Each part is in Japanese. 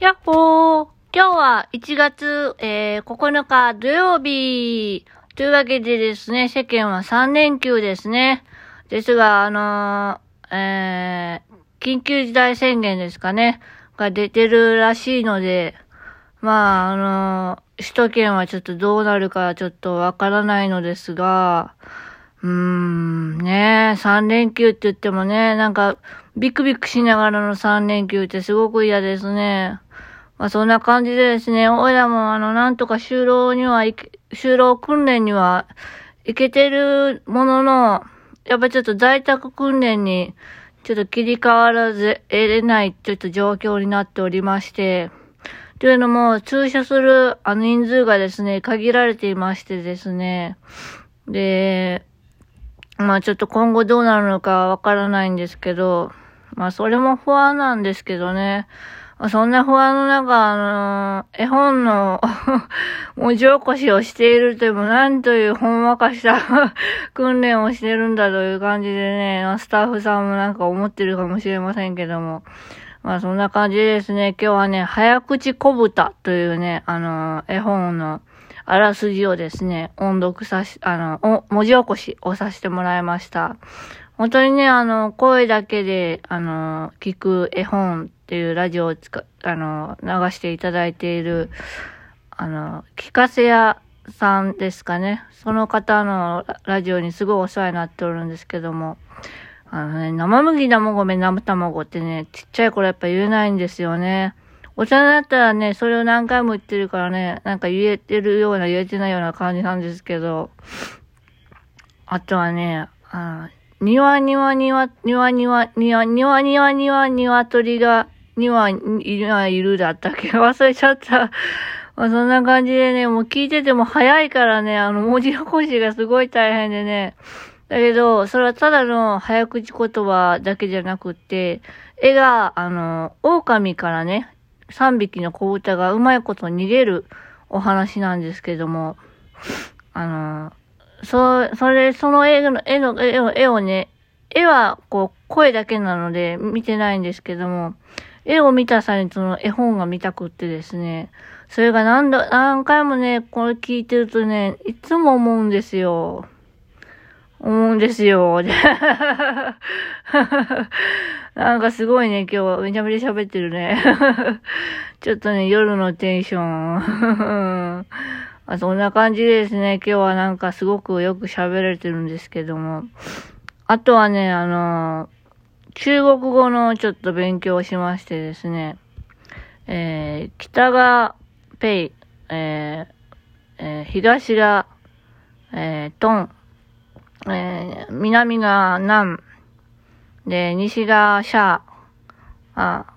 やっほー今日は1月、えー、9日土曜日というわけでですね、世間は3連休ですね。ですが、あのー、えー、緊急事態宣言ですかね、が出てるらしいので、まあ、あのー、首都圏はちょっとどうなるかちょっとわからないのですが、うーん、ねえ、3連休って言ってもね、なんか、ビクビクしながらの3連休ってすごく嫌ですね。まあそんな感じでですね、おいらもあの、なんとか就労には、就労訓練には行けてるものの、やっぱちょっと在宅訓練にちょっと切り替わらず得れないちょっと状況になっておりまして、というのも、注射するあの人数がですね、限られていましてですね、で、まあちょっと今後どうなるのかわからないんですけど、まあそれも不安なんですけどね。そんな不安の中、あのー、絵本の 文字起こしをしているというも、なんというほんわかした 訓練をしてるんだという感じでね、スタッフさんもなんか思ってるかもしれませんけども。まあそんな感じですね、今日はね、早口小豚というね、あのー、絵本のあらすじをですね、音読さし、あの、文字起こしをさせてもらいました。本当にね、あの、声だけで、あの、聞く絵本っていうラジオをつか、あの、流していただいている、あの、聞かせ屋さんですかね。その方のラジオにすごいお世話になっておるんですけども、あのね、生麦生米生卵ってね、ちっちゃい頃やっぱ言えないんですよね。大人だったらね、それを何回も言ってるからね、なんか言えてるような言えてないような感じなんですけど、あとはね、あにわにわにわ、にわにわ、にわ、にわにわにわ、にわ鳥が、にわ、いるはいるだったっけ 忘れちゃった。まあ、そんな感じでね、もう聞いてても早いからね、あの、文字起こしがすごい大変でね。だけど、それはただの早口言葉だけじゃなくって、絵が、あの、狼からね、3匹の子豚がうまいこと逃げるお話なんですけども、あの、そ、それ、その絵の、絵の、絵をね、絵は、こう、声だけなので見てないんですけども、絵を見た際にその絵本が見たくってですね、それが何度、何回もね、これ聞いてるとね、いつも思うんですよ。思うんですよ。なんかすごいね、今日はめちゃめちゃ喋ってるね。ちょっとね、夜のテンション。あそんな感じでですね、今日はなんかすごくよく喋れてるんですけども。あとはね、あの中国語のちょっと勉強をしましてですね、えー、北がペイ、えー、えー、東が、えー、トン、えー、南が南、で、西がシャー、あ、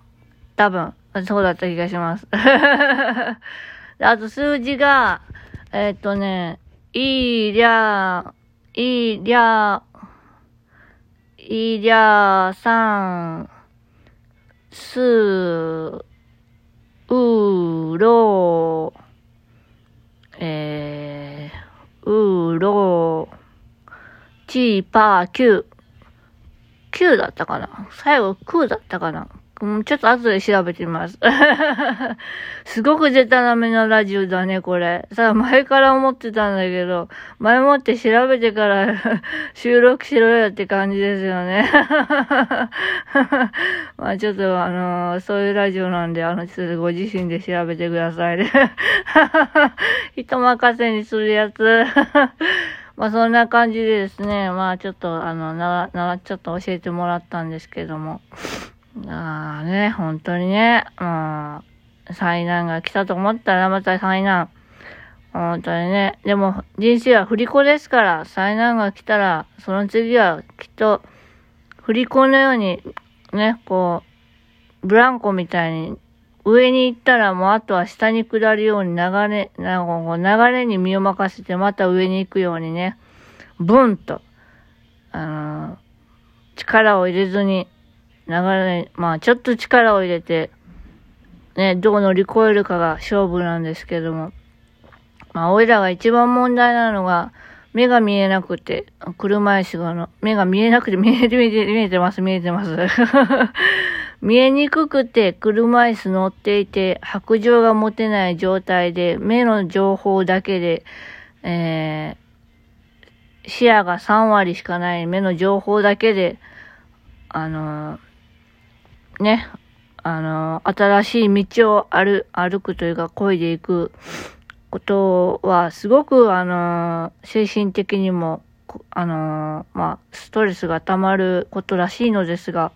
多分、そうだった気がします。あと数字が、えっ、とね、いりゃ、いりゃ、いりゃ、さん、す、う、ろ、えー、う、ろ、ち、ぱ、きゅう。9だったかな？最後、9だったかな？うん、ちょっと後で調べてみます。すごくゼタなめなラジオだね、これ。さあ、前から思ってたんだけど、前もって調べてから 収録しろよって感じですよね。まあちょっと、あのー、そういうラジオなんで、あの、ちょっとご自身で調べてくださいね。人任せにするやつ。まあそんな感じでですね、まあちょっと、あの、な、な、ちょっと教えてもらったんですけども。ああね、本当にね、まあ、災難が来たと思ったらまた災難。本当にね。でも、人生は振り子ですから、災難が来たら、その次はきっと、振り子のように、ね、こう、ブランコみたいに、上に行ったらもうあとは下に下るように流れ、なんかこう流れに身を任せてまた上に行くようにね、ブンと、あのー、力を入れずに、流れ、まあちょっと力を入れて、ね、どう乗り越えるかが勝負なんですけども。まあ、おいらが一番問題なのが、目が見えなくて、車椅子がの、目が見えなくて、見えて、見えて、見えてます、見えてます。見えにくくて車椅子乗っていて白状が持てない状態で目の情報だけで、えー、視野が3割しかない目の情報だけで、あのー、ね、あの、新しい道を歩歩くというか、漕いでいくことは、すごく、あの精神的にも、あのまあ、ストレスが溜まることらしいのですが、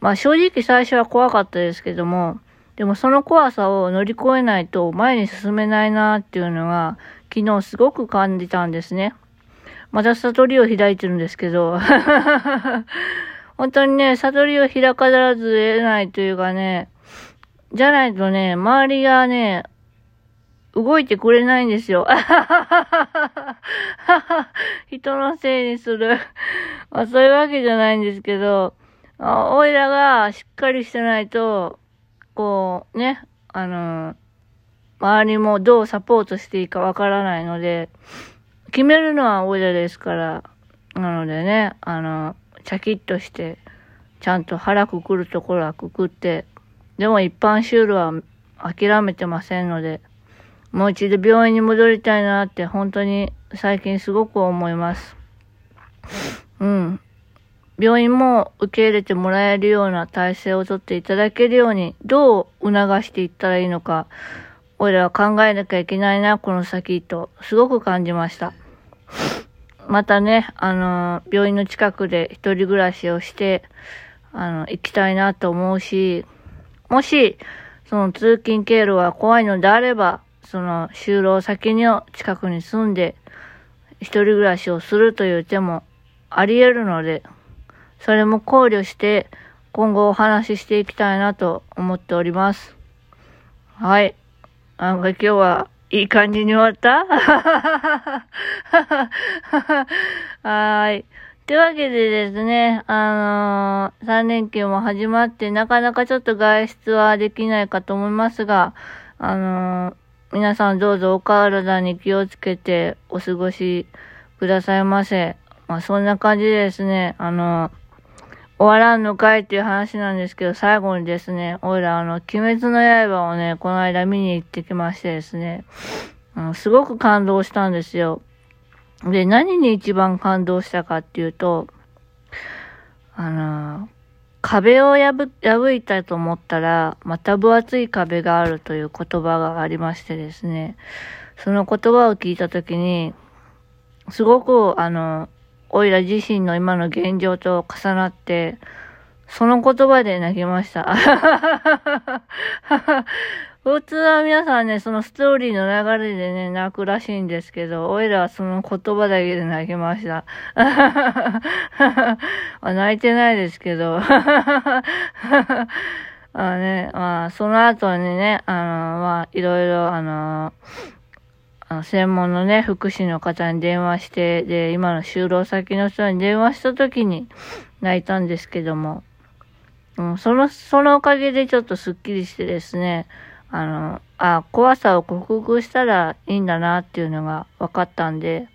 まあ正直最初は怖かったですけども、でもその怖さを乗り越えないと前に進めないなっていうのが昨日すごく感じたんですね。また悟りを開いてるんですけど、本当にね、悟りを開かざず得ないというかね、じゃないとね、周りがね、動いてくれないんですよ。人のせいにする。まあそういうわけじゃないんですけど、おいらがしっかりしてないと、こう、ね、あの、周りもどうサポートしていいかわからないので、決めるのはおいらですから、なのでね、あの、チャキッとして、ちゃんと腹くくるところはくくって、でも一般シュールは諦めてませんので、もう一度病院に戻りたいなって本当に最近すごく思います。うん。病院も受け入れてもらえるような体制をとっていただけるように、どう促していったらいいのか、俺は考えなきゃいけないな、この先と、すごく感じました。またね、あの、病院の近くで一人暮らしをして、あの、行きたいなと思うし、もし、その通勤経路が怖いのであれば、その就労先の近くに住んで、一人暮らしをするという手もあり得るので、それも考慮して今後お話ししていきたいなと思っております。はい。なんか今日はいい感じに終わった？はい。というわけでですね、あのー、3連休も始まってなかなかちょっと外出はできないかと思いますが、あのー、皆さんどうぞお体に気をつけてお過ごしくださいませ。まあそんな感じでですね、あのー終わらんのかいっていう話なんですけど、最後にですね、おいらあの、鬼滅の刃をね、この間見に行ってきましてですね、うん、すごく感動したんですよ。で、何に一番感動したかっていうと、あの、壁を破、破いたと思ったら、また分厚い壁があるという言葉がありましてですね、その言葉を聞いたときに、すごく、あの、おいら自身の今の現状と重なって、その言葉で泣きました。普通は皆さんね、そのストーリーの流れでね、泣くらしいんですけど、おいらはその言葉だけで泣きました。泣いてないですけど。あね、まあ、その後にね、あの、まあ、いろいろ、あの、あの専門のね、福祉の方に電話して、で、今の就労先の人に電話した時に泣いたんですけども、うん、その、そのおかげでちょっとスッキリしてですね、あの、あ、怖さを克服したらいいんだなっていうのが分かったんで、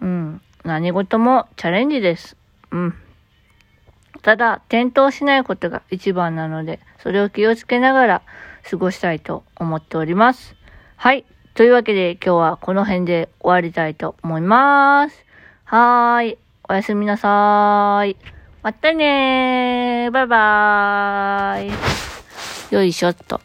うん、何事もチャレンジです。うん。ただ、転倒しないことが一番なので、それを気をつけながら過ごしたいと思っております。はい。というわけで今日はこの辺で終わりたいと思います。はーい。おやすみなさーい。またねー。バイバーイ。よいしょっと。